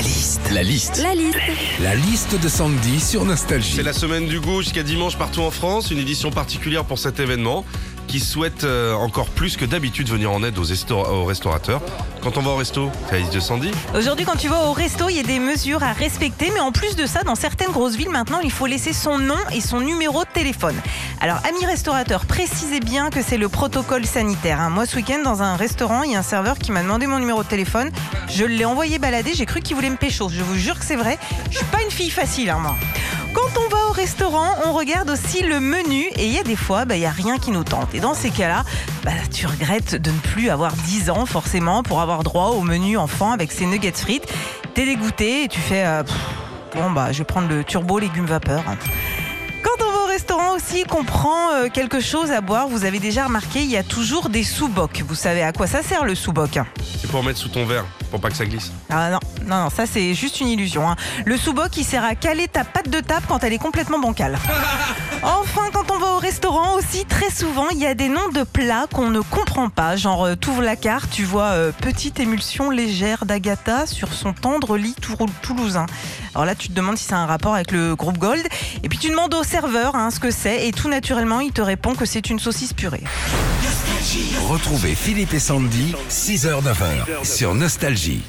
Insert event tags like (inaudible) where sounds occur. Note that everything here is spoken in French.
La liste. La liste. La liste. La liste de Sandy sur Nostalgie. C'est la semaine du goût jusqu'à dimanche partout en France, une édition particulière pour cet événement qui souhaite euh, encore plus que d'habitude venir en aide aux, restaurateurs. Quand on va au resto, liste de Sandy. Aujourd'hui, quand tu vas au resto, il y a des mesures à respecter, mais en plus de ça, dans certaines grosses villes, maintenant, il faut laisser son nom et son numéro de téléphone. Alors, amis restaurateurs, précisez bien que c'est le protocole sanitaire. hein. Moi, ce week-end, dans un restaurant, il y a un serveur qui m'a demandé mon numéro de téléphone. Je l'ai envoyé balader, j'ai cru qu'il voulait me pécho. Je vous jure que c'est vrai. Je suis pas une fille facile, hein, moi. Quand on va au restaurant, on regarde aussi le menu et il y a des fois, bah, il y a rien qui nous tente. Et dans ces cas-là, bah, tu regrettes de ne plus avoir 10 ans forcément pour avoir droit au menu enfant avec ses nuggets frites. T'es dégoûté et tu fais, euh, bon bah, je vais prendre le turbo légumes vapeur. Restaurant aussi, qu'on prend euh, quelque chose à boire, vous avez déjà remarqué, il y a toujours des sous-bocs. Vous savez à quoi ça sert le sous-boc C'est pour mettre sous ton verre, pour pas que ça glisse. ah non, non, non, ça c'est juste une illusion. hein. Le sous-boc, il sert à caler ta patte de table quand elle est complètement bancale. (laughs) Enfin, quand on va au restaurant aussi, très souvent, il y a des noms de plats qu'on ne comprend pas. Genre, euh, t'ouvres la carte, tu vois euh, petite émulsion légère d'Agatha sur son tendre lit toulousain. Alors là, tu te demandes si c'est un rapport avec le groupe Gold. Et tu demandes au serveur hein, ce que c'est, et tout naturellement, il te répond que c'est une saucisse purée. Retrouvez Philippe et Sandy, 6h-9h sur Nostalgie.